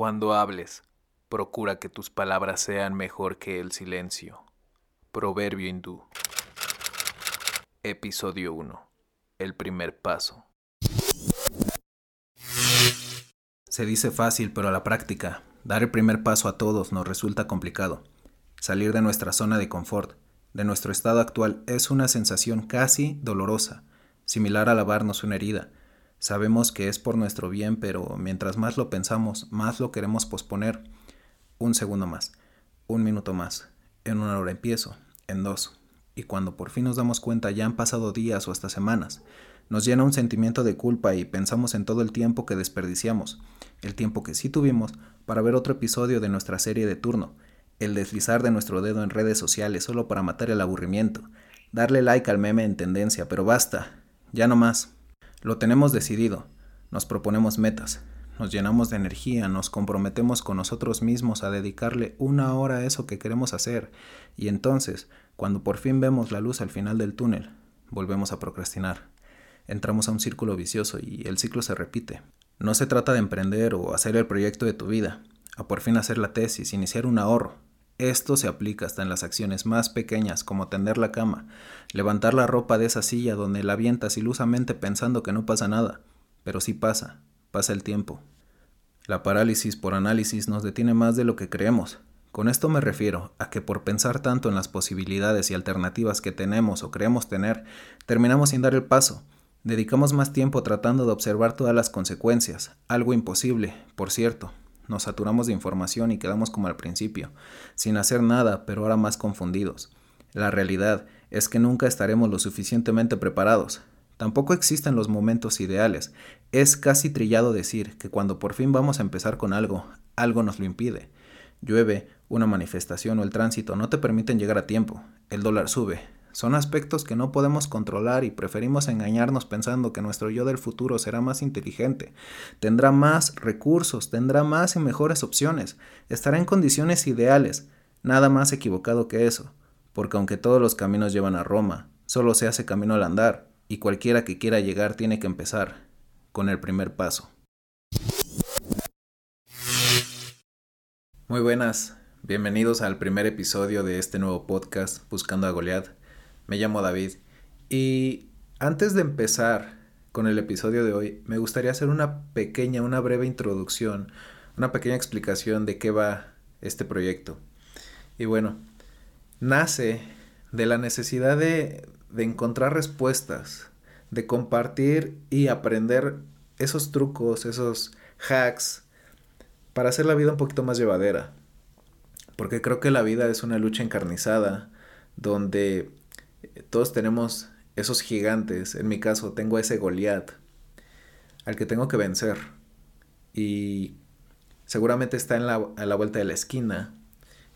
Cuando hables, procura que tus palabras sean mejor que el silencio. Proverbio hindú. Episodio 1. El primer paso. Se dice fácil, pero a la práctica, dar el primer paso a todos nos resulta complicado. Salir de nuestra zona de confort, de nuestro estado actual, es una sensación casi dolorosa, similar a lavarnos una herida Sabemos que es por nuestro bien, pero mientras más lo pensamos, más lo queremos posponer. Un segundo más, un minuto más, en una hora empiezo, en dos. Y cuando por fin nos damos cuenta ya han pasado días o hasta semanas. Nos llena un sentimiento de culpa y pensamos en todo el tiempo que desperdiciamos, el tiempo que sí tuvimos para ver otro episodio de nuestra serie de turno, el deslizar de nuestro dedo en redes sociales solo para matar el aburrimiento, darle like al meme en tendencia, pero basta, ya no más. Lo tenemos decidido, nos proponemos metas, nos llenamos de energía, nos comprometemos con nosotros mismos a dedicarle una hora a eso que queremos hacer, y entonces, cuando por fin vemos la luz al final del túnel, volvemos a procrastinar. Entramos a un círculo vicioso y el ciclo se repite. No se trata de emprender o hacer el proyecto de tu vida, a por fin hacer la tesis, iniciar un ahorro, esto se aplica hasta en las acciones más pequeñas como tender la cama, levantar la ropa de esa silla donde la avientas ilusamente pensando que no pasa nada, pero sí pasa, pasa el tiempo. La parálisis por análisis nos detiene más de lo que creemos. Con esto me refiero a que por pensar tanto en las posibilidades y alternativas que tenemos o creemos tener, terminamos sin dar el paso. Dedicamos más tiempo tratando de observar todas las consecuencias, algo imposible, por cierto, nos saturamos de información y quedamos como al principio, sin hacer nada, pero ahora más confundidos. La realidad es que nunca estaremos lo suficientemente preparados. Tampoco existen los momentos ideales. Es casi trillado decir que cuando por fin vamos a empezar con algo, algo nos lo impide. Llueve, una manifestación o el tránsito no te permiten llegar a tiempo. El dólar sube, son aspectos que no podemos controlar y preferimos engañarnos pensando que nuestro yo del futuro será más inteligente, tendrá más recursos, tendrá más y mejores opciones, estará en condiciones ideales. Nada más equivocado que eso, porque aunque todos los caminos llevan a Roma, solo se hace camino al andar, y cualquiera que quiera llegar tiene que empezar con el primer paso. Muy buenas, bienvenidos al primer episodio de este nuevo podcast Buscando a Goliath. Me llamo David y antes de empezar con el episodio de hoy, me gustaría hacer una pequeña, una breve introducción, una pequeña explicación de qué va este proyecto. Y bueno, nace de la necesidad de, de encontrar respuestas, de compartir y aprender esos trucos, esos hacks, para hacer la vida un poquito más llevadera. Porque creo que la vida es una lucha encarnizada, donde todos tenemos esos gigantes. En mi caso, tengo ese Goliat al que tengo que vencer. Y seguramente está en la, a la vuelta de la esquina.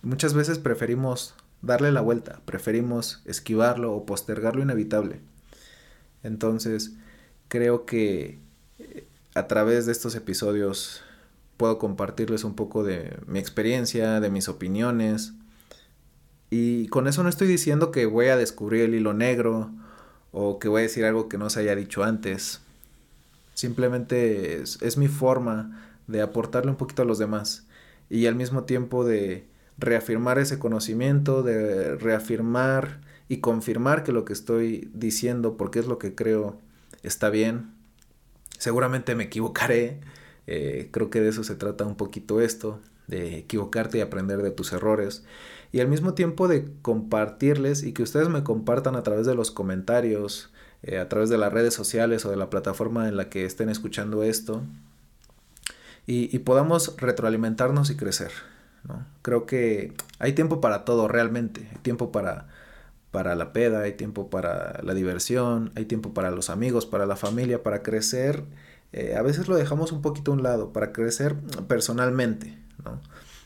muchas veces preferimos darle la vuelta, preferimos esquivarlo o postergar lo inevitable. Entonces, creo que eh, a través de estos episodios puedo compartirles un poco de mi experiencia, de mis opiniones, y con eso no estoy diciendo que voy a descubrir el hilo negro o que voy a decir algo que no se haya dicho antes. Simplemente es, mi forma de aportarle un poquito a los demás y al mismo tiempo de reafirmar ese conocimiento, de reafirmar y confirmar que lo que estoy diciendo, porque es lo que creo, está bien. Seguramente me equivocaré, eh, creo que de eso se trata un poquito esto, de equivocarte y aprender de tus errores y al mismo tiempo de compartirles y que ustedes me compartan a través de los comentarios, eh, a través de las redes sociales o de la plataforma en la que estén escuchando esto y, podamos retroalimentarnos y crecer. ¿no? Creo que hay tiempo para todo realmente, hay tiempo para, para la peda, hay tiempo para la diversión, hay tiempo para los amigos, para la familia, para crecer. Eh, a veces lo dejamos un poquito a un lado, para crecer personalmente. ¿no?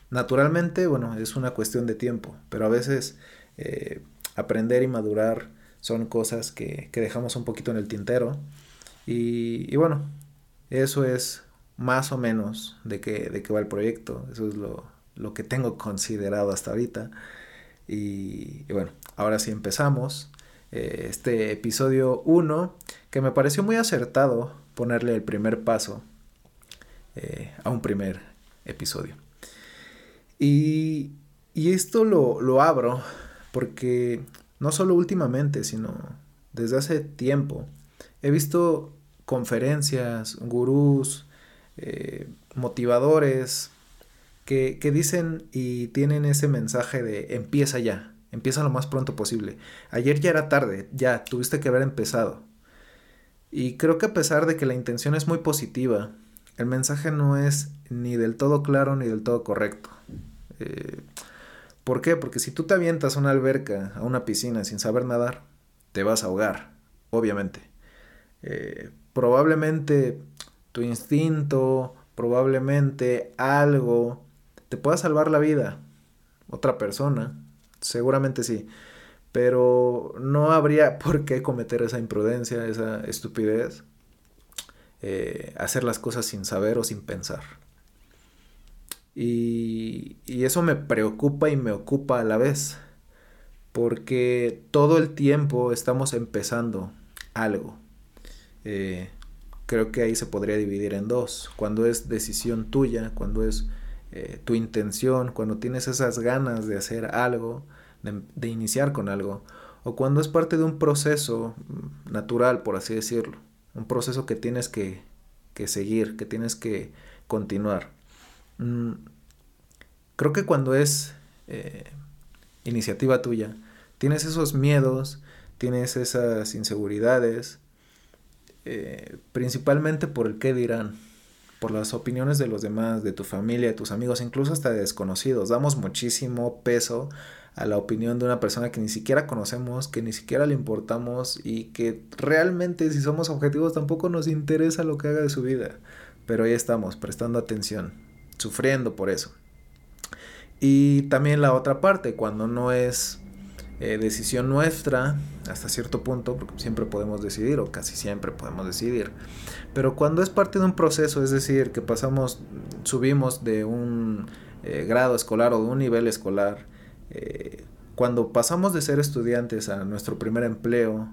Naturalmente, bueno, es una cuestión de tiempo, pero a veces eh, aprender y madurar son cosas que, dejamos un poquito en el tintero. Y, bueno, eso es más o menos de qué, de qué va el proyecto. Eso es lo, que tengo considerado hasta ahorita. Y, bueno, ahora sí empezamos. Eh, este episodio 1, que me pareció muy acertado ponerle el primer paso eh, a un primer episodio. Y, y esto lo, lo abro porque no solo últimamente, sino desde hace tiempo, he visto conferencias, gurús, eh, motivadores, que, que, dicen y tienen ese mensaje de empieza ya, empieza lo más pronto posible. Ayer ya era tarde, ya tuviste que haber empezado. Y creo que a pesar de que la intención es muy positiva, el mensaje no es ni del todo claro ni del todo correcto. Eh, ¿Por qué? Porque si tú te avientas a una alberca, a una piscina sin saber nadar, te vas a ahogar, obviamente. Eh, probablemente tu instinto, probablemente algo te pueda salvar la vida. Otra persona, seguramente sí. Pero no habría por qué cometer esa imprudencia, esa estupidez, eh, hacer las cosas sin saber o sin pensar. Y, y eso me preocupa y me ocupa a la vez, porque todo el tiempo estamos empezando algo. Eh, creo que ahí se podría dividir en dos. Cuando es decisión tuya, cuando es eh, tu intención, cuando tienes esas ganas de hacer algo, de, de, iniciar con algo, o cuando es parte de un proceso mm, natural, por así decirlo, un proceso que tienes que, que seguir, que tienes que continuar. Mm, creo que cuando es eh, iniciativa tuya, tienes esos miedos, tienes esas inseguridades, eh, principalmente por el qué dirán, por las opiniones de los demás, de tu familia, de tus amigos, incluso hasta de desconocidos. Damos muchísimo peso a la opinión de una persona que ni siquiera conocemos, que ni siquiera le importamos y que realmente si somos objetivos tampoco nos interesa lo que haga de su vida. Pero ahí estamos, prestando atención, sufriendo por eso. Y también la otra parte, cuando no es eh, decisión nuestra, hasta cierto punto, siempre podemos decidir, o casi siempre podemos decidir, pero cuando es parte de un proceso, es decir, que pasamos, subimos de un eh, grado escolar o de un nivel escolar, eh, cuando pasamos de ser estudiantes a nuestro primer empleo,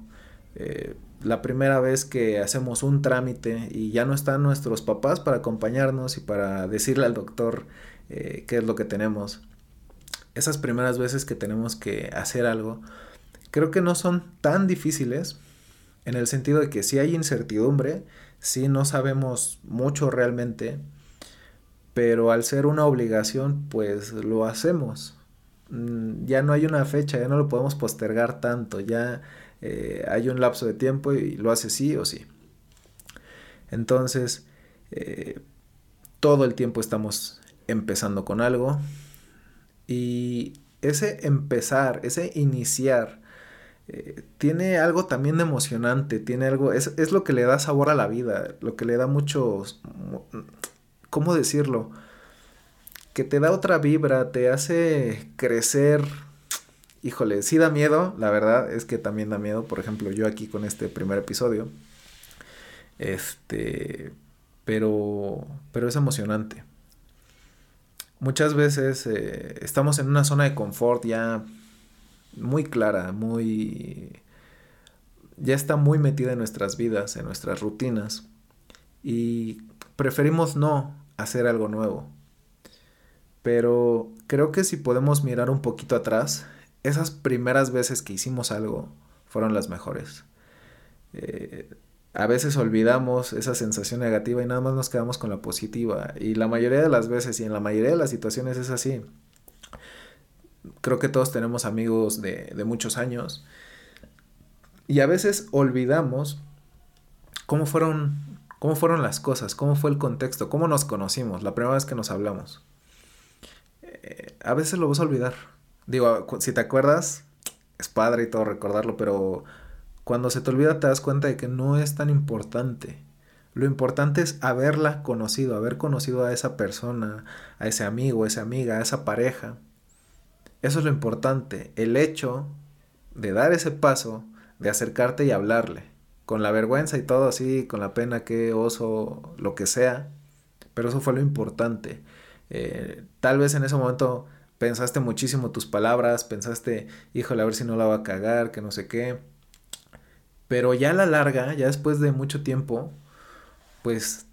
la primera vez que hacemos un trámite y ya no están nuestros papás para acompañarnos y para decirle al doctor eh, qué es lo que tenemos. Esas primeras veces que tenemos que hacer algo, creo que no son tan difíciles en el sentido de que si hay incertidumbre, si no sabemos mucho realmente, pero al ser una obligación, pues lo hacemos. Mm, ya no hay una fecha, ya no lo podemos postergar tanto, ya eh, hay un lapso de tiempo y lo hace sí o sí. Entonces, eh, todo el tiempo estamos empezando con algo. Y ese empezar, ese iniciar, eh, tiene algo también emocionante, tiene algo, es, es, lo que le da sabor a la vida, lo que le da mucho, ¿cómo decirlo? Que te da otra vibra, te hace crecer. Híjole, sí da miedo, la verdad es que también da miedo, por ejemplo, yo aquí con este primer episodio. Este, pero, pero es emocionante muchas veces eh, estamos en una zona de confort ya muy clara, muy... ya está muy metida en nuestras vidas, en nuestras rutinas y preferimos no hacer algo nuevo. Pero creo que si podemos mirar un poquito atrás, esas primeras veces que hicimos algo fueron las mejores. Eh, a veces olvidamos esa sensación negativa y nada más nos quedamos con la positiva. Y la mayoría de las veces y en la mayoría de las situaciones es así. Creo que todos tenemos amigos de, de muchos años. Y a veces olvidamos cómo fueron, cómo fueron las cosas, cómo fue el contexto, cómo nos conocimos la primera vez que nos hablamos. Eh, a veces lo vas a olvidar. Digo, si te acuerdas, es padre y todo recordarlo, pero cuando se te olvida te das cuenta de que no es tan importante. Lo importante es haberla conocido, haber conocido a esa persona, a ese amigo, a esa amiga, a esa pareja. Eso es lo importante, el hecho de dar ese paso, de acercarte y hablarle, con la vergüenza y todo así, con la pena, que oso, lo que sea, pero eso fue lo importante. Eh, tal vez en ese momento pensaste muchísimo tus palabras, pensaste, híjole, a ver si no la va a cagar, que no sé qué pero ya a la larga, ya después de mucho tiempo, pues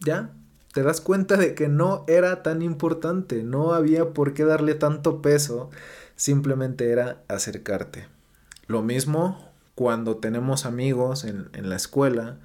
ya te das cuenta de que no era tan importante, no había por qué darle tanto peso, simplemente era acercarte. Lo mismo cuando tenemos amigos en, la escuela,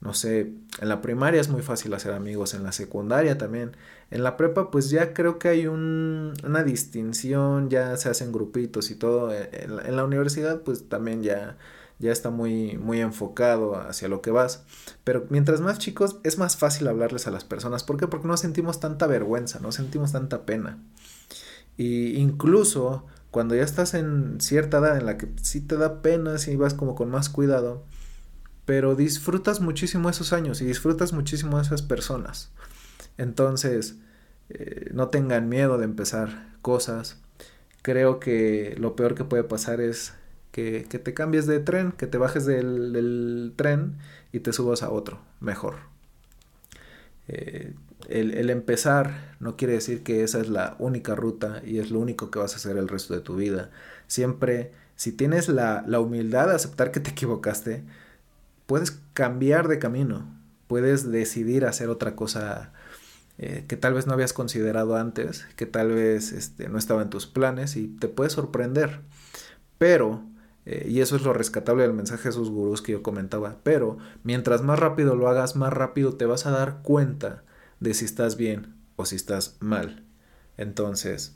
no sé, en la primaria es muy fácil hacer amigos, en la secundaria también, en la prepa pues ya creo que hay una distinción, ya se hacen grupitos y todo, en la universidad pues también ya ya está muy, muy enfocado hacia lo que vas. Pero mientras más chicos es más fácil hablarles a las personas. ¿Por qué? Porque no sentimos tanta vergüenza, no sentimos tanta pena. Y incluso cuando ya estás en cierta edad en la que sí te da pena, si vas como con más cuidado, pero disfrutas muchísimo esos años y disfrutas muchísimo esas personas. Entonces, eh, no tengan miedo de empezar cosas. Creo que lo peor que puede pasar es que, te cambies de tren, que te bajes del, tren y te subas a otro, mejor. Eh, el, empezar no quiere decir que esa es la única ruta y es lo único que vas a hacer el resto de tu vida. Siempre, si tienes la, humildad de aceptar que te equivocaste, puedes cambiar de camino, puedes decidir hacer otra cosa eh, que tal vez no habías considerado antes, que tal vez este, no estaba en tus planes y te puede sorprender. Pero eh, y eso es lo rescatable del mensaje de esos gurús que yo comentaba. Pero mientras más rápido lo hagas, más rápido te vas a dar cuenta de si estás bien o si estás mal. Entonces,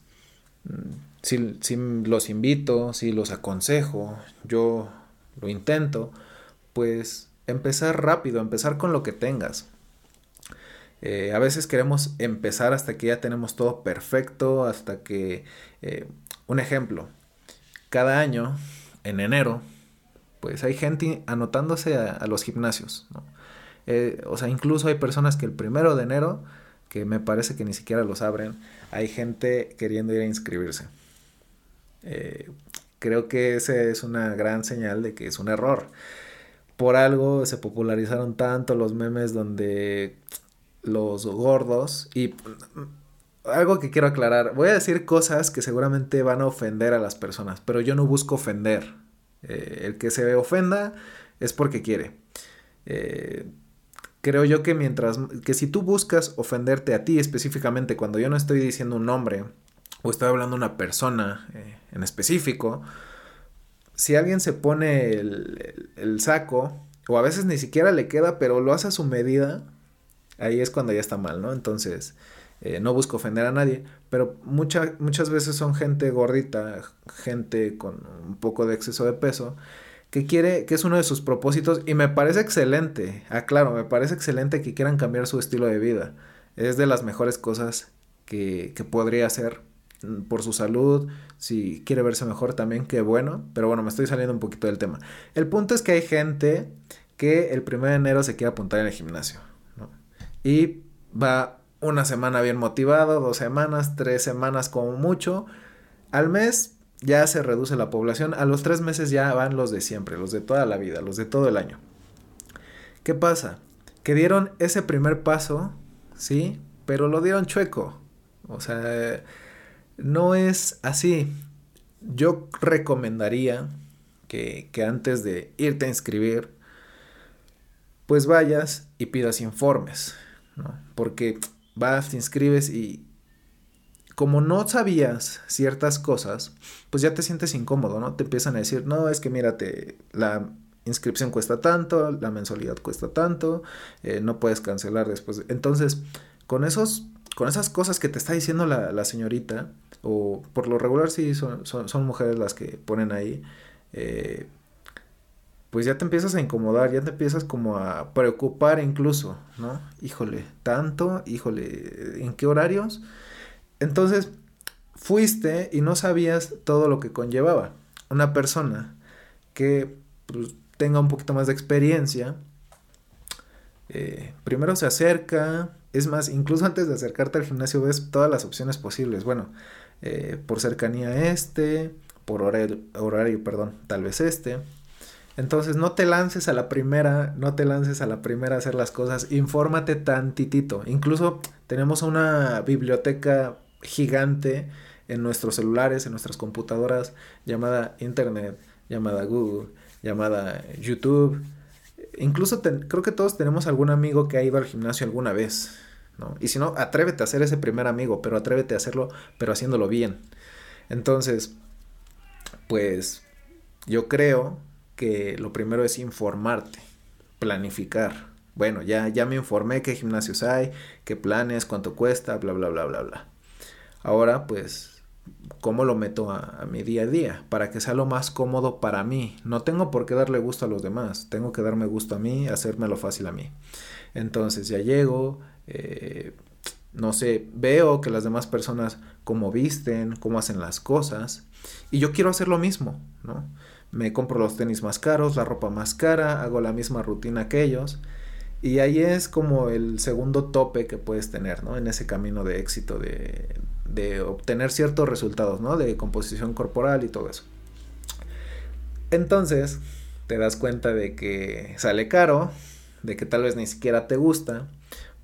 mm, si los invito, si los aconsejo, yo lo intento, pues empezar rápido, empezar con lo que tengas. Eh, a veces queremos empezar hasta que ya tenemos todo perfecto, hasta que... Eh, un ejemplo, cada año en enero, pues hay gente anotándose a, los gimnasios. Eh, o sea, incluso hay personas que el primero de enero, que me parece que ni siquiera los abren, hay gente queriendo ir a inscribirse. Creo que esa es una gran señal de que es un error. Por algo se popularizaron tanto los memes donde los gordos y algo que quiero aclarar. Voy a decir cosas que seguramente van a ofender a las personas, pero yo no busco ofender. Eh, el que se ofenda es porque quiere. Eh, creo yo que mientras que si tú buscas ofenderte a ti específicamente cuando yo no estoy diciendo un nombre o estoy hablando de una persona eh, en específico, si alguien se pone el, el, saco o a veces ni siquiera le queda, pero lo hace a su medida, ahí es cuando ya está mal, ¿no? Entonces, eh, no busco ofender a nadie, pero muchas veces son gente gordita, gente con un poco de exceso de peso, que quiere, que es uno de sus propósitos, y me parece excelente, aclaro, me parece excelente que quieran cambiar su estilo de vida. Es de las mejores cosas que, que podría hacer por su salud, si quiere verse mejor también, qué bueno, pero bueno, me estoy saliendo un poquito del tema. El punto es que hay gente que el 1 de enero se quiere apuntar en el gimnasio, Y va una semana bien motivado, dos semanas, tres semanas como mucho. Al mes ya se reduce la población, a los tres meses ya van los de siempre, los de toda la vida, los de todo el año. ¿Qué pasa? Que dieron ese primer paso, ¿sí? Pero lo dieron chueco. O sea, no es así. Yo recomendaría que, que antes de irte a inscribir, pues vayas y pidas informes, ¿no? Porque vas, te inscribes y como no sabías ciertas cosas, pues ya te sientes incómodo, ¿no? Te empiezan a decir, no, es que mírate, la inscripción cuesta tanto, la mensualidad cuesta tanto, eh, no puedes cancelar después. Entonces, con esos, con esas cosas que te está diciendo la, señorita, o por lo regular sí son, son, mujeres las que ponen ahí, eh, pues ya te empiezas a incomodar, ya te empiezas como a preocupar incluso, ¿no? Híjole, tanto, híjole, ¿en qué horarios? Entonces, fuiste y no sabías todo lo que conllevaba. Una persona que pues, tenga un poquito más de experiencia, eh, primero se acerca, es más, incluso antes de acercarte al gimnasio ves todas las opciones posibles. Bueno, eh, por cercanía este, por horario, horario, perdón, tal vez este entonces no te lances a la primera, no te lances a la primera a hacer las cosas, infórmate tantitito. Incluso tenemos una biblioteca gigante en nuestros celulares, en nuestras computadoras, llamada Internet, llamada Google, llamada YouTube. Incluso creo que todos tenemos algún amigo que ha ido al gimnasio alguna vez. ¿no? Y si no, atrévete a ser ese primer amigo, pero atrévete a hacerlo, pero haciéndolo bien. Entonces, pues yo creo que lo primero es informarte, planificar. Bueno, ya, ya me informé qué gimnasios hay, qué planes, cuánto cuesta, bla, bla, bla, bla, bla. Ahora, pues, ¿cómo lo meto a, mi día a día? Para que sea lo más cómodo para mí. No tengo por qué darle gusto a los demás, tengo que darme gusto a mí, hacérmelo fácil a mí. Entonces ya llego, eh, no sé, veo que las demás personas cómo visten, cómo hacen las cosas, y yo quiero hacer lo mismo, ¿no? Me compro los tenis más caros, la ropa más cara, hago la misma rutina que ellos, y ahí es como el segundo tope que puedes tener, ¿no? En ese camino de éxito, de, de obtener ciertos resultados, ¿no? De composición corporal y todo eso. Entonces, te das cuenta de que sale caro, de que tal vez ni siquiera te gusta,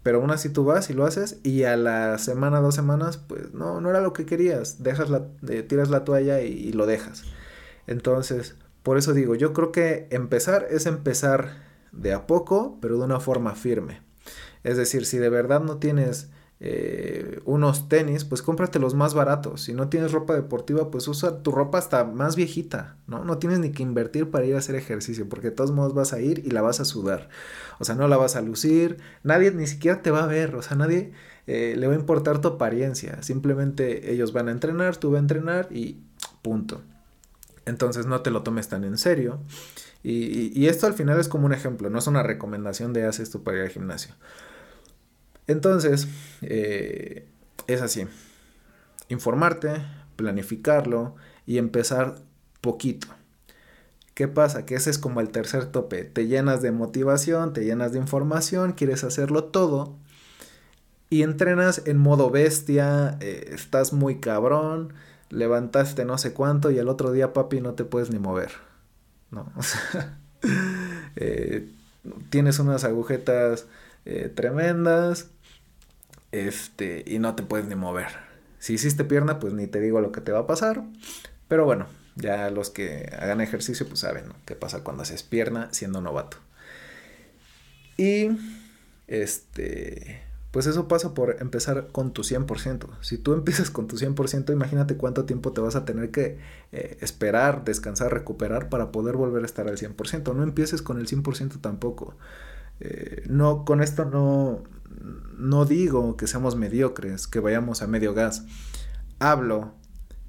pero aún así tú vas y lo haces y a la semana, dos semanas, pues no, no era lo que querías, dejas la, eh, tiras la toalla y, y lo dejas. Entonces, por eso digo, yo creo que empezar es empezar de a poco, pero de una forma firme. Es decir, si de verdad no tienes eh, unos tenis, pues cómprate los más baratos. Si no tienes ropa deportiva, pues usa tu ropa hasta más viejita, ¿no? No tienes ni que invertir para ir a hacer ejercicio, porque de todos modos vas a ir y la vas a sudar. O sea, no la vas a lucir, nadie ni siquiera te va a ver, o sea, nadie eh, le va a importar tu apariencia. Simplemente ellos van a entrenar, tú vas a entrenar y punto. Entonces no te lo tomes tan en serio. Y, y, esto al final es como un ejemplo, no es una recomendación de haces esto para ir al gimnasio. Entonces, eh, es así. Informarte, planificarlo y empezar poquito. ¿Qué pasa? Que ese es como el tercer tope. Te llenas de motivación, te llenas de información, quieres hacerlo todo. Y entrenas en modo bestia, eh, estás muy cabrón, levantaste no sé cuánto y el otro día, papi, no te puedes ni mover. ¿No? O sea, eh, tienes unas agujetas tremendas, este, y no te puedes ni mover. Si hiciste pierna, pues ni te digo lo que te va a pasar. Pero bueno, ya los que hagan ejercicio, pues saben qué pasa cuando haces pierna siendo novato. Y este, pues eso pasa por empezar con tu 100%. Si tú empiezas con tu 100%, imagínate cuánto tiempo te vas a tener que eh, esperar, descansar, recuperar para poder volver a estar al 100%. No empieces con el 100% tampoco. Eh, no, con esto no, no digo que seamos mediocres, que vayamos a medio gas. Hablo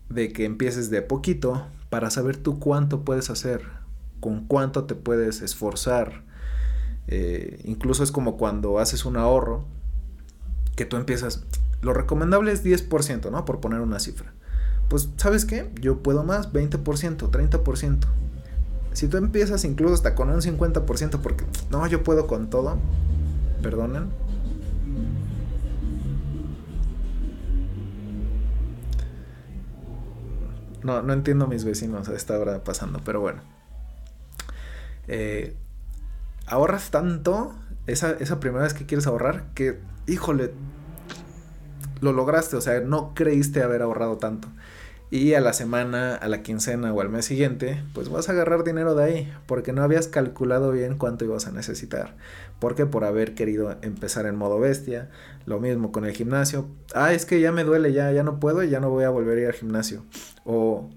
de que empieces de poquito para saber tú cuánto puedes hacer, con cuánto te puedes esforzar. Eh, incluso es como cuando haces un ahorro, que tú empiezas, lo recomendable es 10%, ¿no? Por poner una cifra. Pues, ¿sabes qué? Yo puedo más, 20%, 30%. Si tú empiezas incluso hasta con un 50%, porque, no, yo puedo con todo, perdonen, No, no entiendo a mis vecinos a esta hora pasando, pero bueno. Eh, ahorras tanto esa, esa primera vez que quieres ahorrar que, híjole, lo lograste, o sea, no creíste haber ahorrado tanto. Y a la semana, a la quincena o al mes siguiente, pues vas a agarrar dinero de ahí, porque no habías calculado bien cuánto ibas a necesitar. Porque por haber querido empezar en modo bestia, lo mismo con el gimnasio. Ah, es que ya me duele, ya, ya no puedo y ya no voy a volver a ir al gimnasio. O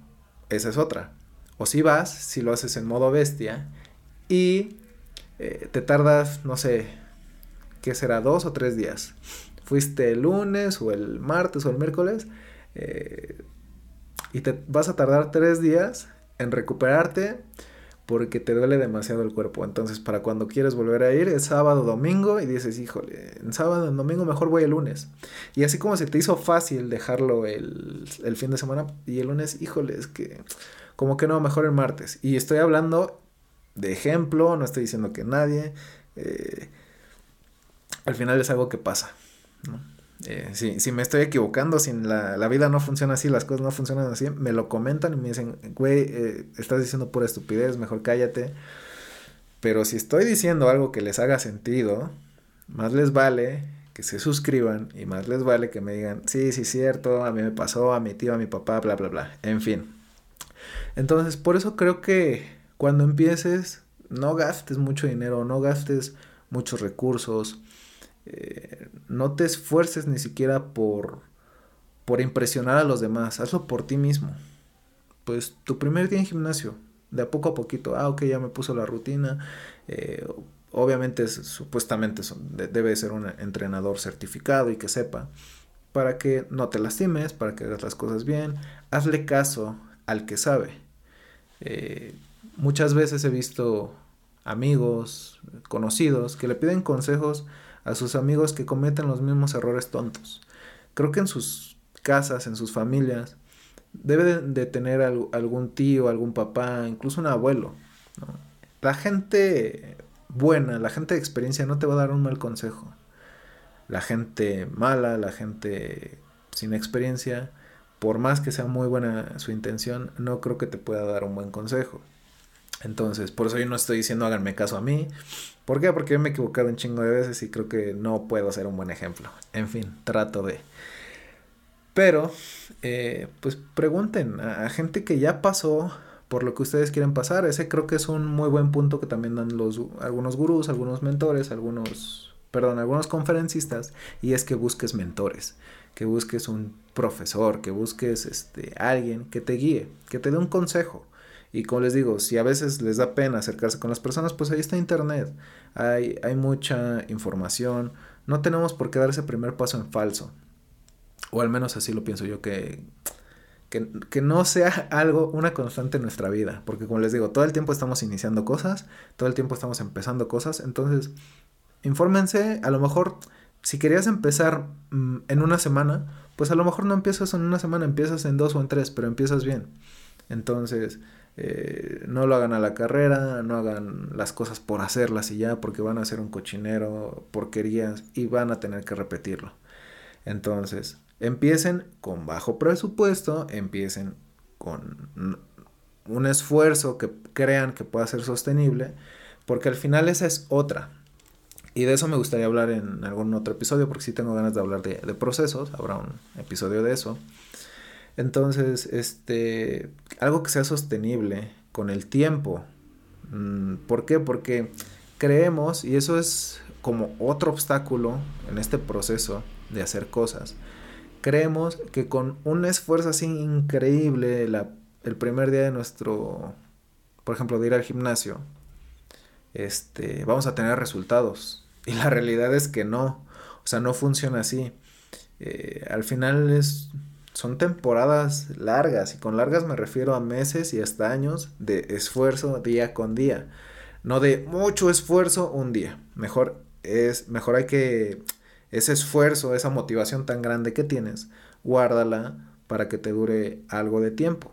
esa es otra. O si vas, si lo haces en modo bestia y eh, te tardas, no sé, ¿qué será? Dos o tres días. Fuiste el lunes o el martes o el miércoles. Eh, y te vas a tardar tres días en recuperarte porque te duele demasiado el cuerpo. Entonces, para cuando quieres volver a ir, es sábado, domingo, y dices, híjole, en sábado, en domingo mejor voy el lunes. Y así como se te hizo fácil dejarlo el, el fin de semana y el lunes, híjole, es que como que no, mejor el martes. Y estoy hablando de ejemplo, no estoy diciendo que nadie. Eh, al final es algo que pasa. ¿no? Eh, si, si, me estoy equivocando, si la, la, vida no funciona así, las cosas no funcionan así, me lo comentan y me dicen, güey, eh, estás diciendo pura estupidez, mejor cállate. Pero si estoy diciendo algo que les haga sentido, más les vale que se suscriban y más les vale que me digan, sí, sí, cierto, a mí me pasó, a mi tío, a mi papá, bla, bla, bla. En fin. Entonces, por eso creo que cuando empieces, no gastes mucho dinero, no gastes muchos recursos no te esfuerces ni siquiera por, por impresionar a los demás, hazlo por ti mismo. Pues tu primer día en gimnasio, de a poco a poquito, ah, ok, ya me puso la rutina, eh, obviamente supuestamente debe ser un entrenador certificado y que sepa, para que no te lastimes, para que hagas las cosas bien, hazle caso al que sabe. Eh, muchas veces he visto amigos, conocidos, que le piden consejos a sus amigos que cometen los mismos errores tontos. Creo que en sus casas, en sus familias, debe de, tener algún tío, algún papá, incluso un abuelo. La gente buena, la gente de experiencia no te va a dar un mal consejo. La gente mala, la gente sin experiencia, por más que sea muy buena su intención, no creo que te pueda dar un buen consejo. Entonces, por eso yo no estoy diciendo háganme caso a mí. ¿Por qué? Porque yo me he equivocado un chingo de veces y creo que no puedo ser un buen ejemplo. En fin, trato de. Pero, eh, pues pregunten a, gente que ya pasó por lo que ustedes quieren pasar. Ese creo que es un muy buen punto que también dan los, algunos gurús, algunos mentores, algunos, perdón, algunos conferencistas. Y es que busques mentores, que busques un profesor, que busques este, alguien que te guíe, que te dé un consejo y como les digo, si a veces les da pena acercarse con las personas, pues ahí está Internet. Hay, hay mucha información. No tenemos por qué dar ese primer paso en falso. O al menos así lo pienso yo, que, que, que, no sea algo, una constante en nuestra vida. Porque como les digo, todo el tiempo estamos iniciando cosas, todo el tiempo estamos empezando cosas. Entonces, infórmense, a lo mejor si querías empezar mm, en una semana, pues a lo mejor no empiezas en una semana, empiezas en dos o en tres, pero empiezas bien. Entonces, eh, no lo hagan a la carrera, no hagan las cosas por hacerlas y ya, porque van a ser un cochinero, porquerías y van a tener que repetirlo. Entonces, empiecen con bajo presupuesto, empiecen con un esfuerzo que crean que pueda ser sostenible, porque al final esa es otra. Y de eso me gustaría hablar en algún otro episodio, porque si tengo ganas de hablar de, de procesos, habrá un episodio de eso. Entonces, este, algo que sea sostenible con el tiempo. Mm, ¿Por qué? Porque creemos, y eso es como otro obstáculo en este proceso de hacer cosas, creemos que con un esfuerzo así increíble el primer día de nuestro, por ejemplo, de ir al gimnasio, este, vamos a tener resultados. Y la realidad es que no, o sea, no funciona así. Eh, al final es son temporadas largas y con largas me refiero a meses y hasta años de esfuerzo día con día. No de mucho esfuerzo un día. Mejor es mejor hay que ese esfuerzo, esa motivación tan grande que tienes, guárdala para que te dure algo de tiempo.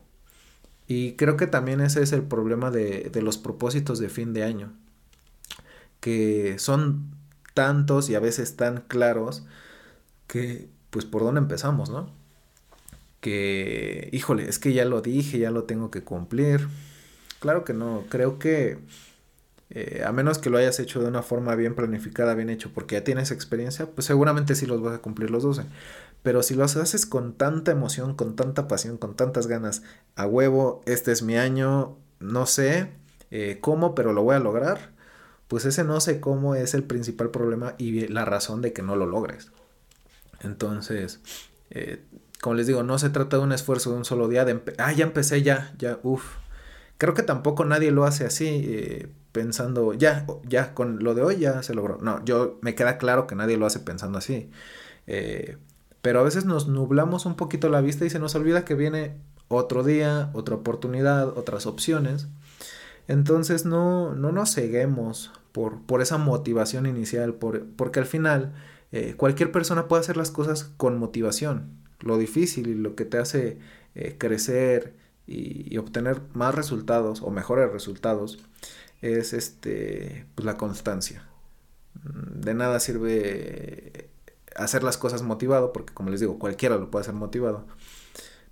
Y creo que también ese es el problema de, de los propósitos de fin de año, que son tantos y a veces tan claros que pues por dónde empezamos, ¿no? Que, híjole, es que ya lo dije, ya lo tengo que cumplir. Claro que no, creo que eh, a menos que lo hayas hecho de una forma bien planificada, bien hecho, porque ya tienes experiencia, pues seguramente sí los vas a cumplir los 12. Pero si los haces con tanta emoción, con tanta pasión, con tantas ganas, a huevo, este es mi año, no sé eh, cómo, pero lo voy a lograr, pues ese no sé cómo es el principal problema y la razón de que no lo logres. Entonces, eh, como les digo, no se trata de un esfuerzo de un solo día, de, ah, ya empecé, ya, ya, uff. Creo que tampoco nadie lo hace así, eh, pensando, ya, ya, con lo de hoy ya se logró. No, yo me queda claro que nadie lo hace pensando así. Eh, pero a veces nos nublamos un poquito la vista y se nos olvida que viene otro día, otra oportunidad, otras opciones. Entonces no, no nos ceguemos por, por esa motivación inicial, por, porque al final eh, cualquier persona puede hacer las cosas con motivación lo difícil y lo que te hace eh, crecer y, obtener más resultados o mejores resultados es este pues la constancia. Mm, de nada sirve hacer las cosas motivado, porque como les digo, cualquiera lo puede hacer motivado.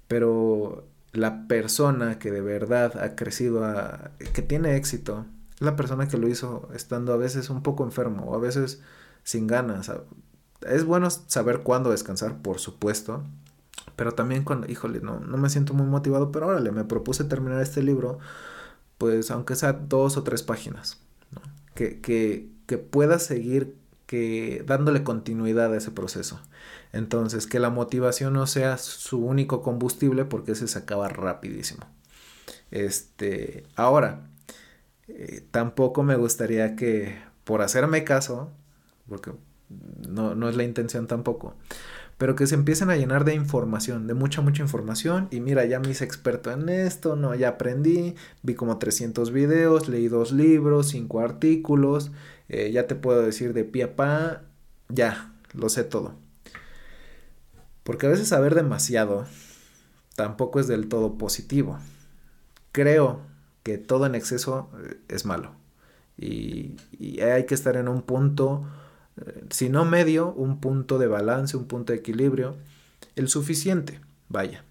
Pero la persona que de verdad ha crecido, a, que tiene éxito, la persona que lo hizo estando a veces un poco enfermo o a veces sin ganas, es bueno saber cuándo descansar, por supuesto. Pero también cuando, híjole, no, no me siento muy motivado, pero órale, me propuse terminar este libro, pues aunque sea dos o tres páginas, que, que, que pueda seguir que dándole continuidad a ese proceso. Entonces, que la motivación no sea su único combustible porque ese se acaba rapidísimo. Este, ahora, eh, tampoco me gustaría que por hacerme caso, porque no, no es la intención tampoco, pero que se empiecen a llenar de información, de mucha, mucha información. Y mira, ya me hice experto en esto, no, ya aprendí, vi como 300 videos, leí dos libros, cinco artículos, eh, ya te puedo decir de pie a pa, ya, lo sé todo. Porque a veces saber demasiado tampoco es del todo positivo. Creo que todo en exceso eh, es malo. Y, y hay que estar en un punto si no medio, un punto de balance, un punto de equilibrio, el suficiente, vaya.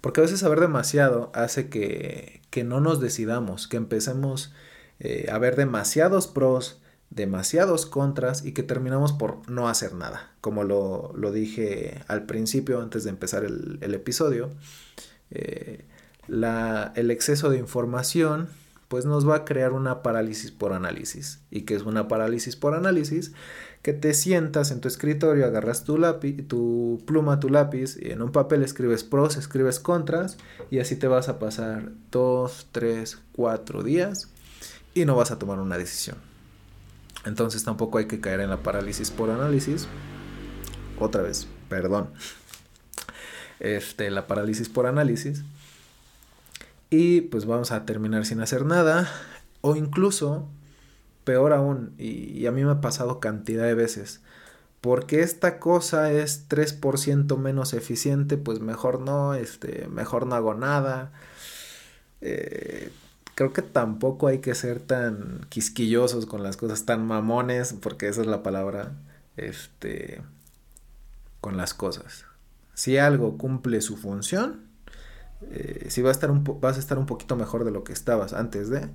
Porque a veces saber demasiado hace que, que no nos decidamos, que empecemos eh, a ver demasiados pros, demasiados contras y que terminamos por no hacer nada. Como lo, lo dije al principio, antes de empezar el, episodio, eh, la, el exceso de información pues nos va a crear una parálisis por análisis. ¿Y qué es una parálisis por análisis? Que te sientas en tu escritorio, agarras tu lápiz, tu pluma, tu lápiz, y en un papel escribes pros, escribes contras, y así te vas a pasar dos, tres, cuatro días y no vas a tomar una decisión. Entonces tampoco hay que caer en la parálisis por análisis. Otra vez, perdón. Este, la parálisis por análisis y pues vamos a terminar sin hacer nada. O incluso peor aún y, a mí me ha pasado cantidad de veces porque esta cosa es 3% menos eficiente pues mejor no este mejor no hago nada. Eh, creo que tampoco hay que ser tan quisquillosos con las cosas tan mamones porque esa es la palabra este con las cosas. Si algo cumple su función eh, si va a estar un vas a estar un poquito mejor de lo que estabas antes de,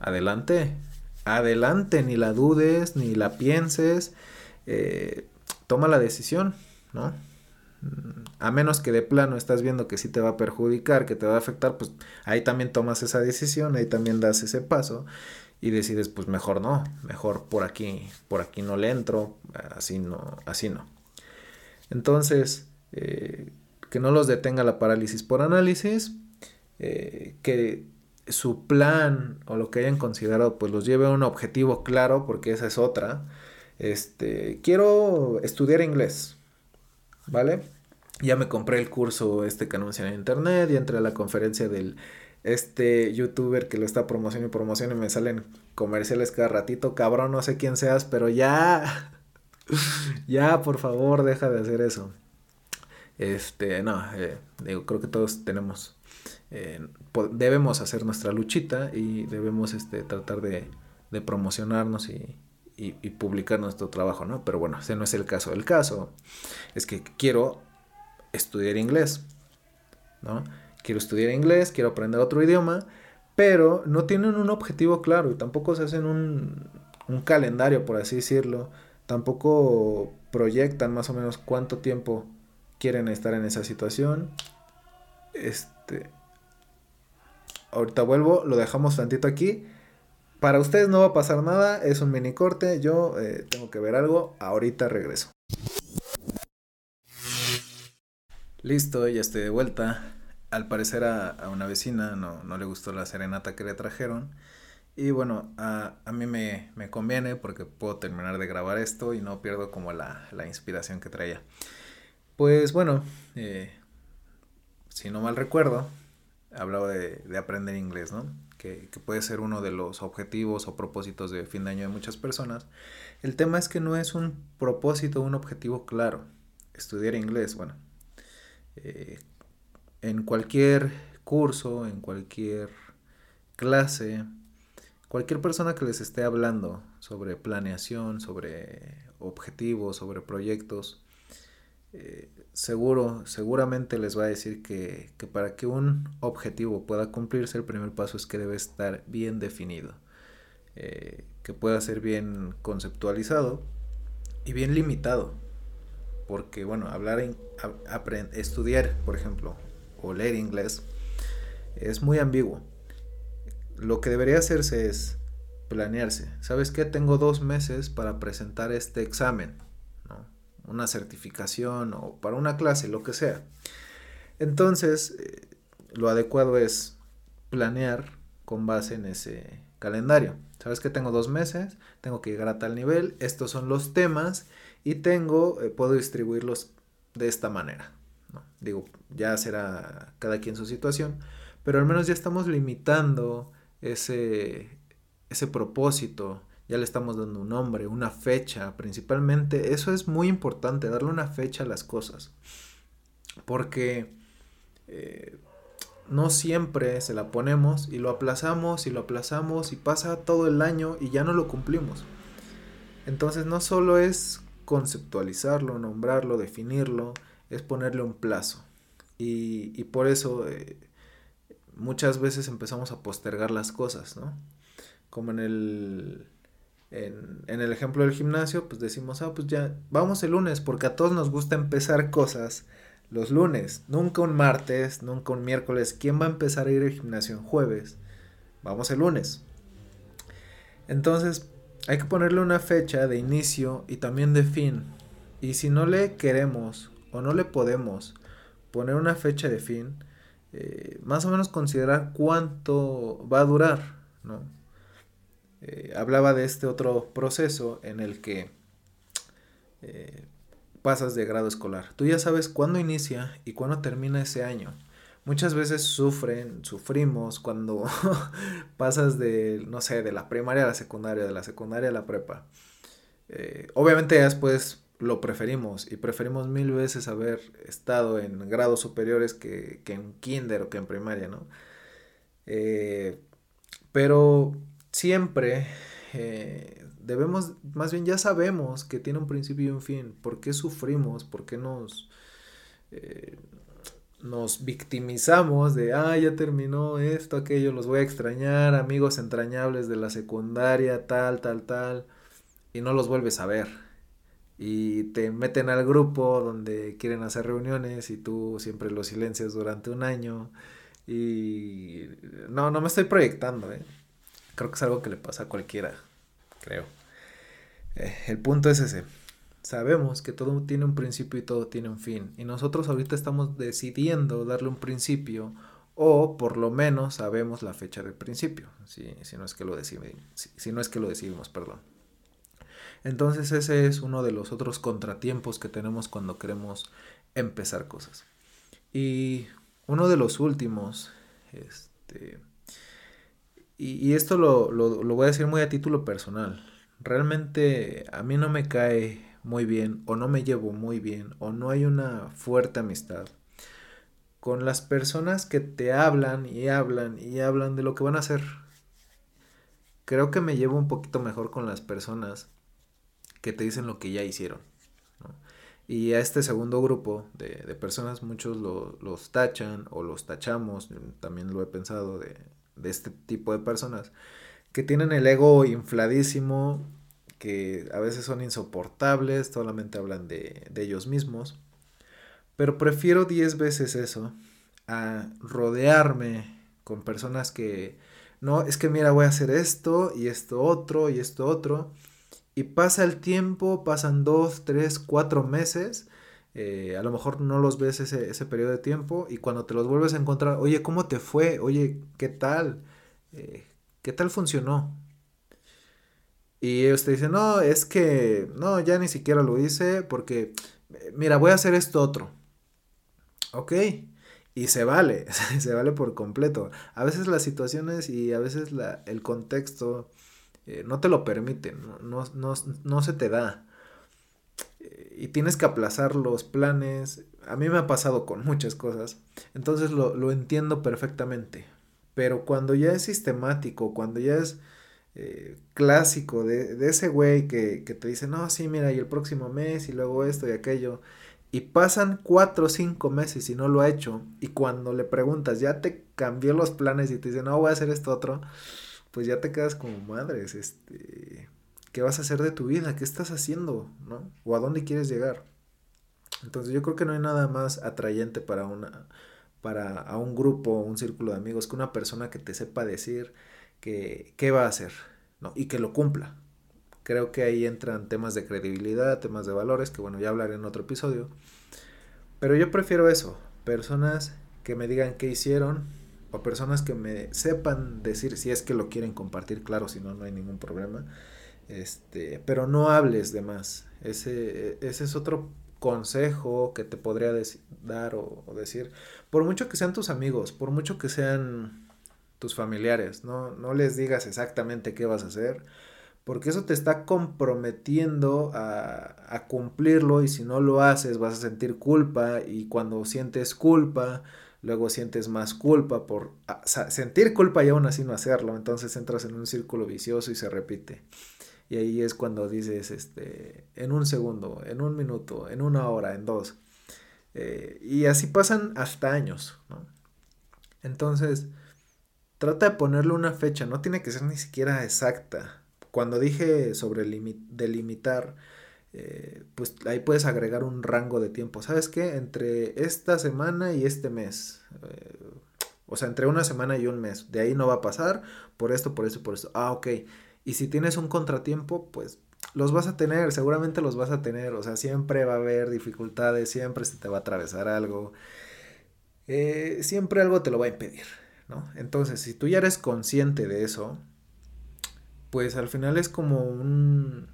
adelante, adelante, ni la dudes, ni la pienses, eh, toma la decisión, ¿no? Mm, a menos que de plano estás viendo que sí te va a perjudicar, que te va a afectar, pues ahí también tomas esa decisión, ahí también das ese paso y decides, pues mejor no, mejor por aquí, por aquí no le entro, así no, así no. Entonces, eh, que no los detenga la parálisis por análisis, eh, que su plan o lo que hayan considerado pues los lleve a un objetivo claro, porque esa es otra. Este, quiero estudiar inglés, ¿vale? Ya me compré el curso este que en internet y entré a la conferencia del este youtuber que lo está promocionando y promocionando y me salen comerciales cada ratito, cabrón, no sé quién seas, pero ya, ya, por favor, deja de hacer eso. Este, no, eh, digo, creo que todos tenemos, eh, debemos hacer nuestra luchita y debemos este, tratar de, promocionarnos y, y, y, publicar nuestro trabajo, ¿no? Pero bueno, ese no es el caso. El caso es que quiero estudiar inglés, ¿no? Quiero estudiar inglés, quiero aprender otro idioma, pero no tienen un objetivo claro y tampoco se hacen un, un calendario, por así decirlo. Tampoco proyectan más o menos cuánto tiempo quieren estar en esa situación. Este. Ahorita vuelvo, lo dejamos tantito aquí. Para ustedes no va a pasar nada, es un mini corte. Yo eh, tengo que ver algo. Ahorita regreso. Listo, ya estoy de vuelta. Al parecer a, una vecina no, no, le gustó la serenata que le trajeron. Y bueno, a, a mí me, me, conviene porque puedo terminar de grabar esto y no pierdo como la, la inspiración que traía. Pues bueno, eh, si no mal recuerdo, hablaba de, de aprender inglés, ¿no? Que, que, puede ser uno de los objetivos o propósitos de fin de año de muchas personas. El tema es que no es un propósito, un objetivo claro. Estudiar inglés, bueno, eh, en cualquier curso, en cualquier clase, cualquier persona que les esté hablando sobre planeación, sobre objetivos, sobre proyectos, eh, seguro, seguramente les va a decir que, que, para que un objetivo pueda cumplirse, el primer paso es que debe estar bien definido, eh, que pueda ser bien conceptualizado y bien limitado. Porque, bueno, hablar, estudiar, por ejemplo, o leer inglés, es muy ambiguo. Lo que debería hacerse es planearse. ¿Sabes qué? Tengo dos meses para presentar este examen. Una certificación o para una clase, lo que sea. Entonces, eh, lo adecuado es planear con base en ese calendario. Sabes que tengo dos meses, tengo que llegar a tal nivel, estos son los temas y tengo, eh, puedo distribuirlos de esta manera. Digo, ya será cada quien su situación, pero al menos ya estamos limitando ese, ese propósito, ya le estamos dando un nombre, una fecha, principalmente. Eso es muy importante, darle una fecha a las cosas. Porque eh, no siempre se la ponemos y lo aplazamos y lo aplazamos y pasa todo el año y ya no lo cumplimos. Entonces no solo es conceptualizarlo, nombrarlo, definirlo, es ponerle un plazo. Y, por eso eh, muchas veces empezamos a postergar las cosas, ¿no? Como en el, en, en, el ejemplo del gimnasio, pues decimos, ah, pues ya, vamos el lunes, porque a todos nos gusta empezar cosas los lunes, nunca un martes, nunca un miércoles. ¿Quién va a empezar a ir al gimnasio en jueves? Vamos el lunes. Entonces, hay que ponerle una fecha de inicio y también de fin. Y si no le queremos o no le podemos poner una fecha de fin, eh, más o menos considerar cuánto va a durar, ¿no? Eh, hablaba de este otro proceso en el que eh, pasas de grado escolar. Tú ya sabes cuándo inicia y cuándo termina ese año. Muchas veces sufren, sufrimos cuando pasas de, no sé, de la primaria a la secundaria, de la secundaria a la prepa. Eh, obviamente después lo preferimos y preferimos mil veces haber estado en grados superiores que, en kinder o que en primaria, ¿no? Pero siempre eh, debemos, más bien ya sabemos que tiene un principio y un fin. ¿Por qué sufrimos? ¿Por qué nos, eh, nos victimizamos de, ah, ya terminó esto, aquello, los voy a extrañar, amigos entrañables de la secundaria, tal, tal, tal, y no los vuelves a ver? Y te meten al grupo donde quieren hacer reuniones y tú siempre los silencias durante un año. Y no, no me estoy proyectando, ¿eh? Creo que es algo que le pasa a cualquiera creo. Eh, el punto es ese. Sabemos que todo tiene un principio y todo tiene un fin. Y nosotros ahorita estamos decidiendo darle un principio o por lo menos sabemos la fecha del principio, si, si no es que lo decidimos, si, no es que lo decidimos, perdón. Entonces ese es uno de los otros contratiempos que tenemos cuando queremos empezar cosas. Y uno de los últimos, este, y, esto lo, lo, voy a decir muy a título personal. Realmente a mí no me cae muy bien o no me llevo muy bien o no hay una fuerte amistad con las personas que te hablan y hablan y hablan de lo que van a hacer. Creo que me llevo un poquito mejor con las personas que te dicen lo que ya hicieron. Y a este segundo grupo de, de personas muchos lo, los tachan o los tachamos, también lo he pensado de de este tipo de personas que tienen el ego infladísimo, que a veces son insoportables, solamente hablan de, ellos mismos. Pero prefiero 10 veces eso a rodearme con personas que, no, es que mira, voy a hacer esto y esto otro y esto otro. Y pasa el tiempo, pasan 2, 3, 4 meses. Eh, a lo mejor no los ves ese, ese periodo de tiempo y cuando te los vuelves a encontrar, oye, ¿cómo te fue? Oye, ¿qué tal? Eh, ¿qué tal funcionó? Y ellos te dicen, no, es que, no, ya ni siquiera lo hice porque, mira, voy a hacer esto otro. Ok, y se vale, se vale por completo. A veces las situaciones y a veces la, el contexto eh, no te lo permiten, no, no, no, se te da. Y tienes que aplazar los planes. A mí me ha pasado con muchas cosas. Entonces lo, lo entiendo perfectamente. Pero cuando ya es sistemático, cuando ya es eh, clásico de, ese güey que, te dice, no, sí, mira, y el próximo mes y luego esto y aquello, y pasan cuatro o cinco meses y no lo ha hecho, y cuando le preguntas, ya te cambió los planes y te dice, no, voy a hacer esto otro, pues ya te quedas como madres, este, ¿qué vas a hacer de tu vida? ¿Qué estás haciendo? ¿No? ¿O a dónde quieres llegar? Entonces yo creo que no hay nada más atrayente para una para a un grupo, un círculo de amigos, que una persona que te sepa decir que, qué va a hacer, ¿no? Y que lo cumpla. Creo que ahí entran temas de credibilidad, temas de valores, que bueno, ya hablaré en otro episodio. Pero yo prefiero eso, personas que me digan qué hicieron o personas que me sepan decir si es que lo quieren compartir, claro, si no, no hay ningún problema. Este, pero no hables de más. Ese, es otro consejo que te podría dar o, decir. Por mucho que sean tus amigos, por mucho que sean tus familiares, no, les digas exactamente qué vas a hacer, porque eso te está comprometiendo a, cumplirlo y si no lo haces vas a sentir culpa y cuando sientes culpa, luego sientes más culpa por sentir culpa y aún así no hacerlo, entonces entras en un círculo vicioso y se repite. Y ahí es cuando dices, este, en un segundo, en un minuto, en una hora, en dos. Eh, y así pasan hasta años, ¿no? Entonces, trata de ponerle una fecha, no tiene que ser ni siquiera exacta. Cuando dije sobre delimitar, eh, pues ahí puedes agregar un rango de tiempo. ¿Sabes qué? Entre esta semana y este mes. Eh, o sea, entre una semana y un mes. De ahí no va a pasar por esto, por esto, por esto. Ah, ok. Y si tienes un contratiempo, pues los vas a tener, seguramente los vas a tener, o sea, siempre va a haber dificultades, siempre se te va a atravesar algo, eh, siempre algo te lo va a impedir, ¿no? Entonces, si tú ya eres consciente de eso, pues al final es como un,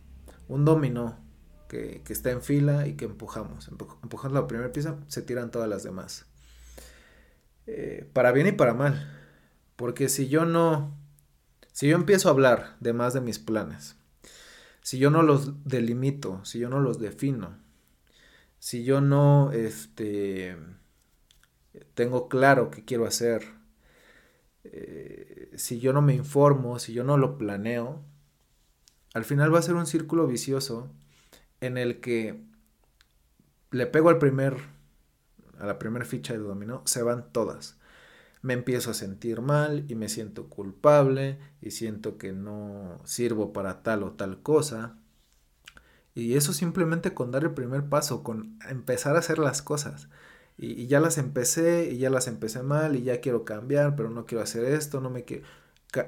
un dominó que, que, está en fila y que empujamos. empujando la primera pieza, se tiran todas las demás. Eh, para bien y para mal. Porque si yo no si yo empiezo a hablar de más de mis planes, si yo no los delimito, si yo no los defino, si yo no este, tengo claro qué quiero hacer, eh, si yo no me informo, si yo no lo planeo, al final va a ser un círculo vicioso en el que le pego al primer, a la primera ficha de dominó, se van todas me empiezo a sentir mal y me siento culpable y siento que no sirvo para tal o tal cosa. Y eso simplemente con dar el primer paso, con empezar a hacer las cosas. Y, ya las empecé y ya las empecé mal y ya quiero cambiar, pero no quiero hacer esto, no me quiero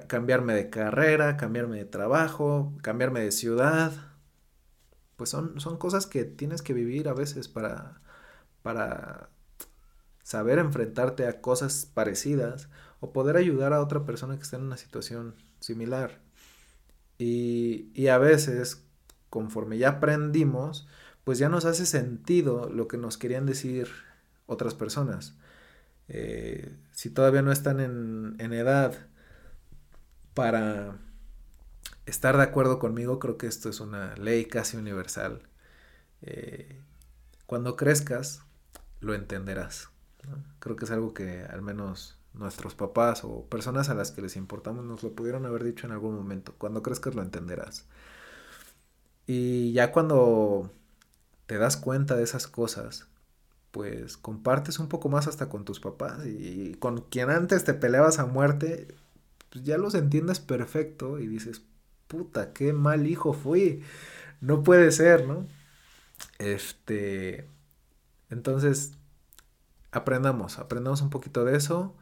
cambiarme de carrera, cambiarme de trabajo, cambiarme de ciudad. Pues son, son cosas que tienes que vivir a veces para, para saber enfrentarte a cosas parecidas o poder ayudar a otra persona que está en una situación similar. Y, y a veces, conforme ya aprendimos, pues ya nos hace sentido lo que nos querían decir otras personas. Eh, si todavía no están en, en, edad para estar de acuerdo conmigo, creo que esto es una ley casi universal. Eh, cuando crezcas, lo entenderás. Creo que es algo que al menos nuestros papás o personas a las que les importamos nos lo pudieron haber dicho en algún momento. Cuando crezcas lo entenderás. Y ya cuando te das cuenta de esas cosas, pues compartes un poco más hasta con tus papás y con quien antes te peleabas a muerte, pues ya los entiendes perfecto y dices, puta, qué mal hijo fui. No puede ser, ¿no? Este, entonces aprendamos, aprendamos un poquito de eso.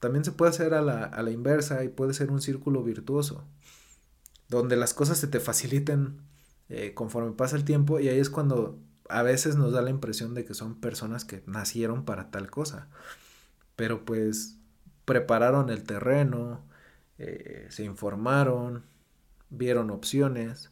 También se puede hacer a la, inversa y puede ser un círculo virtuoso, donde las cosas se te faciliten eh, conforme pasa el tiempo y ahí es cuando a veces nos da la impresión de que son personas que nacieron para tal cosa, pero pues prepararon el terreno, eh, se informaron, vieron opciones.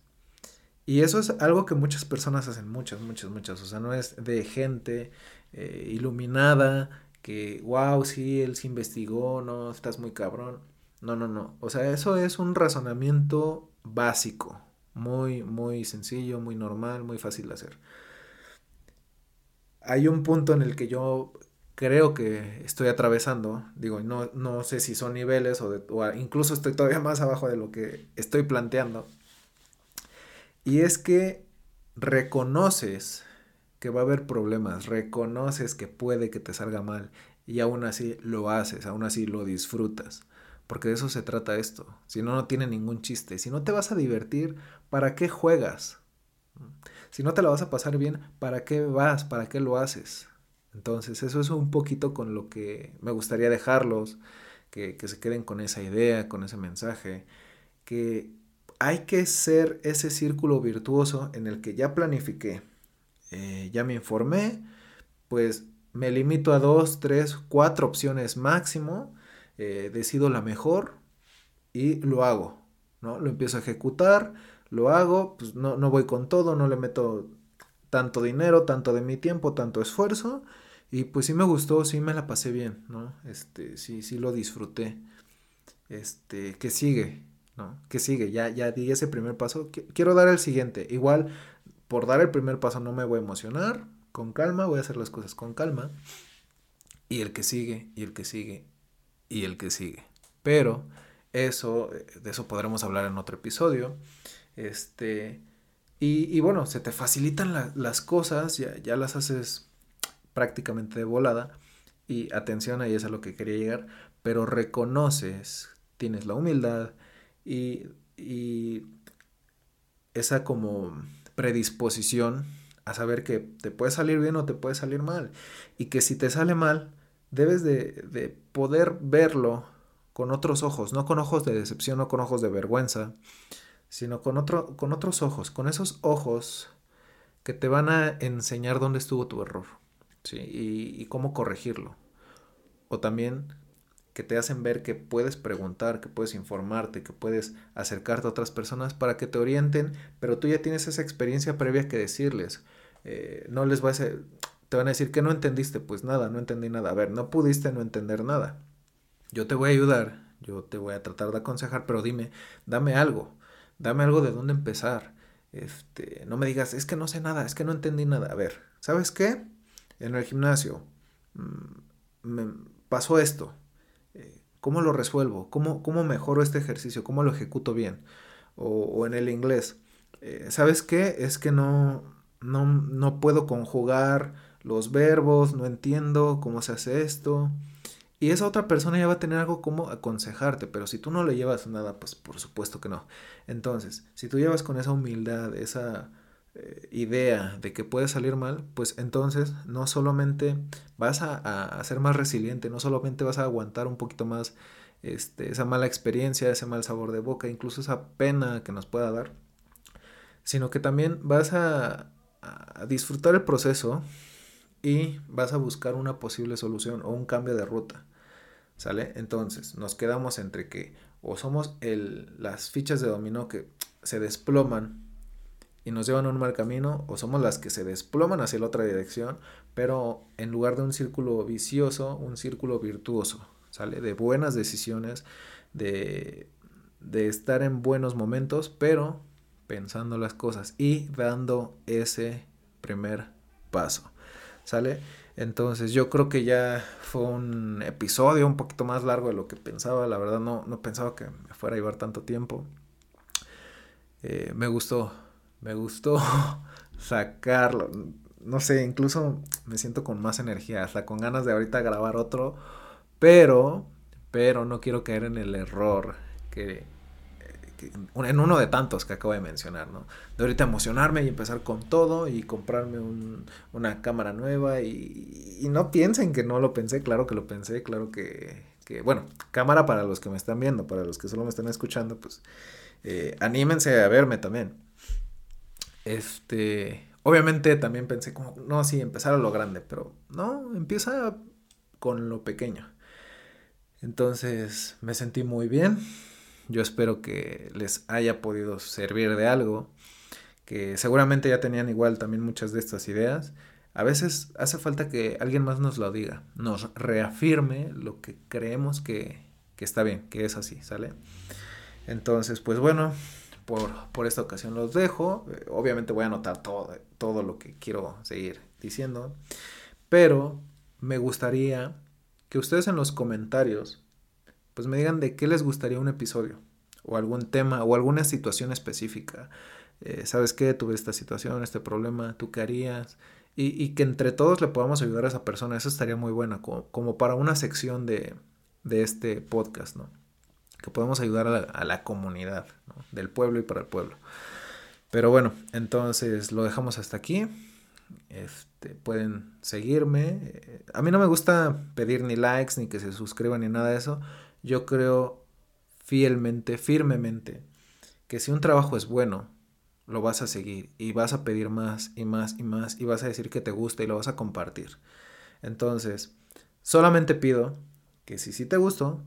Y eso es algo que muchas personas hacen, muchas, muchas, muchas. O sea, no es de gente eh, iluminada, que, wow, sí, él se investigó, no, estás muy cabrón. No, no, no. O sea, eso es un razonamiento básico, muy, muy sencillo, muy normal, muy fácil de hacer. Hay un punto en el que yo creo que estoy atravesando, digo, no, no sé si son niveles o, o incluso estoy todavía más abajo de lo que estoy planteando. Y es que reconoces que va a haber problemas, reconoces que puede que te salga mal y aún así lo haces, aún así lo disfrutas. Porque de eso se trata esto. Si no, no tiene ningún chiste. Si no te vas a divertir, ¿para qué juegas? Si no te la vas a pasar bien, ¿para qué vas? ¿Para qué lo haces? Entonces, eso es un poquito con lo que me gustaría dejarlos, que, que se queden con esa idea, con ese mensaje, que hay que ser ese círculo virtuoso en el que ya planifiqué, eh, ya me informé, pues me limito a dos, tres, cuatro opciones máximo, eh, decido la mejor y lo hago, ¿no? Lo empiezo a ejecutar, lo hago, pues no, no voy con todo, no le meto tanto dinero, tanto de mi tiempo, tanto esfuerzo. Y pues sí me gustó, sí me la pasé bien, ¿no? Este, sí, sí lo disfruté. Este, que sigue, ¿no? Que sigue, ya, ya di ese primer paso. Quiero dar el siguiente. Igual, por dar el primer paso no me voy a emocionar. Con calma, voy a hacer las cosas con calma. Y el que sigue, y el que sigue, y el que sigue. Pero eso, de eso podremos hablar en otro episodio. Este, y, bueno, se te facilitan las cosas, ya, ya, las haces prácticamente de volada. Y atención, ahí es a lo que quería llegar. Pero reconoces, tienes la humildad y, y esa como predisposición a saber que te puede salir bien o te puede salir mal. Y que si te sale mal, debes de, de poder verlo con otros ojos, no con ojos de decepción, no con ojos de vergüenza, sino con, otro, con otros ojos, con esos ojos que te van a enseñar dónde estuvo tu error ¿sí? y, cómo corregirlo. O también que te hacen ver que puedes preguntar, que puedes informarte, que puedes acercarte a otras personas para que te orienten, pero tú ya tienes esa experiencia previa que decirles. Eh, no les vas a, te van a decir que no entendiste, pues nada, no entendí nada. A ver, no pudiste no entender nada. Yo te voy a ayudar, yo te voy a tratar de aconsejar, pero dime, dame algo dame algo de dónde empezar. Este, no me digas, es que no sé nada, es que no entendí nada. A ver, ¿sabes qué? En el gimnasio mm, me pasó esto. ¿Cómo lo resuelvo? ¿Cómo, ¿Cómo, mejoro este ejercicio? ¿Cómo lo ejecuto bien? O, en el inglés. Eh, ¿Sabes qué? Es que no, no, no puedo conjugar los verbos, no entiendo cómo se hace esto. Y esa otra persona ya va a tener algo como aconsejarte, pero si tú no le llevas nada, pues por supuesto que no. Entonces, si tú llevas con esa humildad, esa eh, idea de que puede salir mal, pues entonces no solamente vas a, ser más resiliente, no solamente vas a aguantar un poquito más este, esa mala experiencia, ese mal sabor de boca, incluso esa pena que nos pueda dar, sino que también vas a, a disfrutar el proceso y vas a buscar una posible solución o un cambio de ruta. ¿Sale? Entonces, nos quedamos entre que o somos el, las fichas de dominó que se desploman y nos llevan a un mal camino, o somos las que se desploman hacia la otra dirección, pero en lugar de un círculo vicioso, un círculo virtuoso, ¿sale? De buenas decisiones, de, de estar en buenos momentos, pero pensando las cosas y dando ese primer paso, ¿sale? Entonces yo creo que ya fue un episodio un poquito más largo de lo que pensaba. La verdad no, no pensaba que me fuera a llevar tanto tiempo. Eh, me gustó, me gustó sacarlo. No sé, incluso me siento con más energía, hasta con ganas de ahorita grabar otro. Pero, pero no quiero caer en el error que en uno de tantos que acabo de mencionar, ¿no? De ahorita emocionarme y empezar con todo y comprarme una cámara nueva y, no piensen que no lo pensé, claro que lo pensé, claro que, bueno, cámara para los que me están viendo, para los que solo me están escuchando, pues eh, anímense a verme también. Este, obviamente también pensé como, no, sí, empezar a lo grande, pero no, empieza con lo pequeño. Entonces me sentí muy bien yo espero que les haya podido servir de algo, que seguramente ya tenían igual también muchas de estas ideas. A veces hace falta que alguien más nos lo diga, nos reafirme lo que creemos que, está bien, que es así, ¿sale? Entonces, pues bueno, por, esta ocasión los dejo. Obviamente voy a anotar todo, todo lo que quiero seguir diciendo, pero me gustaría que ustedes en los comentarios pues me digan de qué les gustaría un episodio o algún tema o alguna situación específica. Eh, ¿Sabes qué? Tuve esta situación, este problema, ¿tú qué harías? Y, que entre todos le podamos ayudar a esa persona, eso estaría muy bueno, como, para una sección de, este podcast, ¿no? Que podemos ayudar a la, comunidad, Del pueblo y para el pueblo. Pero bueno, entonces lo dejamos hasta aquí. Este, pueden seguirme. A mí no me gusta pedir ni likes, ni que se suscriban, ni nada de eso yo creo fielmente, firmemente, que si un trabajo es bueno, lo vas a seguir y vas a pedir más y más y más y vas a decir que te gusta y lo vas a compartir. Entonces, solamente pido que si sí te gustó,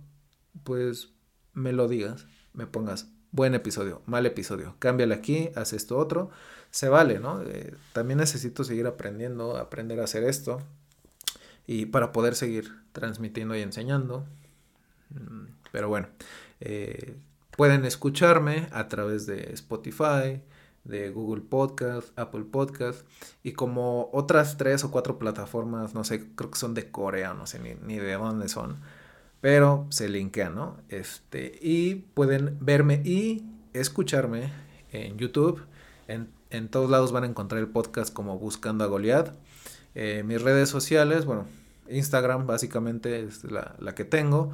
pues me lo digas, me pongas buen episodio, mal episodio, cámbiale aquí, haz esto otro, se vale, ¿no? Eh, también necesito seguir aprendiendo, aprender a hacer esto y para poder seguir transmitiendo y enseñando. Mm, pero bueno, eh, pueden escucharme a través de Spotify, de Google Podcast, Apple Podcast y como otras tres o cuatro plataformas, no sé, creo que son de Corea, no sé ni, ni de dónde son, pero se linkean, ¿no? Este, y pueden verme y escucharme en YouTube. En, en todos lados van a encontrar el podcast como Buscando a Goliath. Eh, mis redes sociales, bueno, Instagram básicamente es la, la que tengo.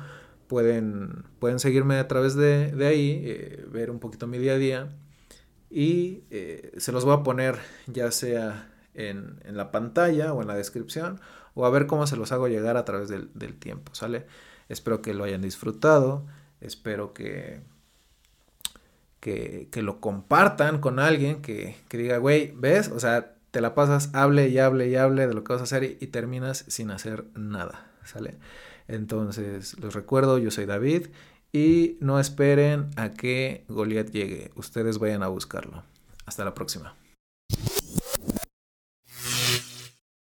Pueden, pueden seguirme a través de, de ahí, eh, ver un poquito mi día a día y eh, se los voy a poner ya sea en, en, la pantalla o en la descripción o a ver cómo se los hago llegar a través del, del tiempo, ¿sale? Espero que lo hayan disfrutado, espero que, que, lo compartan con alguien que, que diga, güey, ¿ves? O sea, te la pasas, hable y hable y hable de lo que vas a hacer y, y terminas sin hacer nada, ¿sale? Entonces, los recuerdo, yo soy David y no esperen a que Goliath llegue. Ustedes vayan a buscarlo. Hasta la próxima.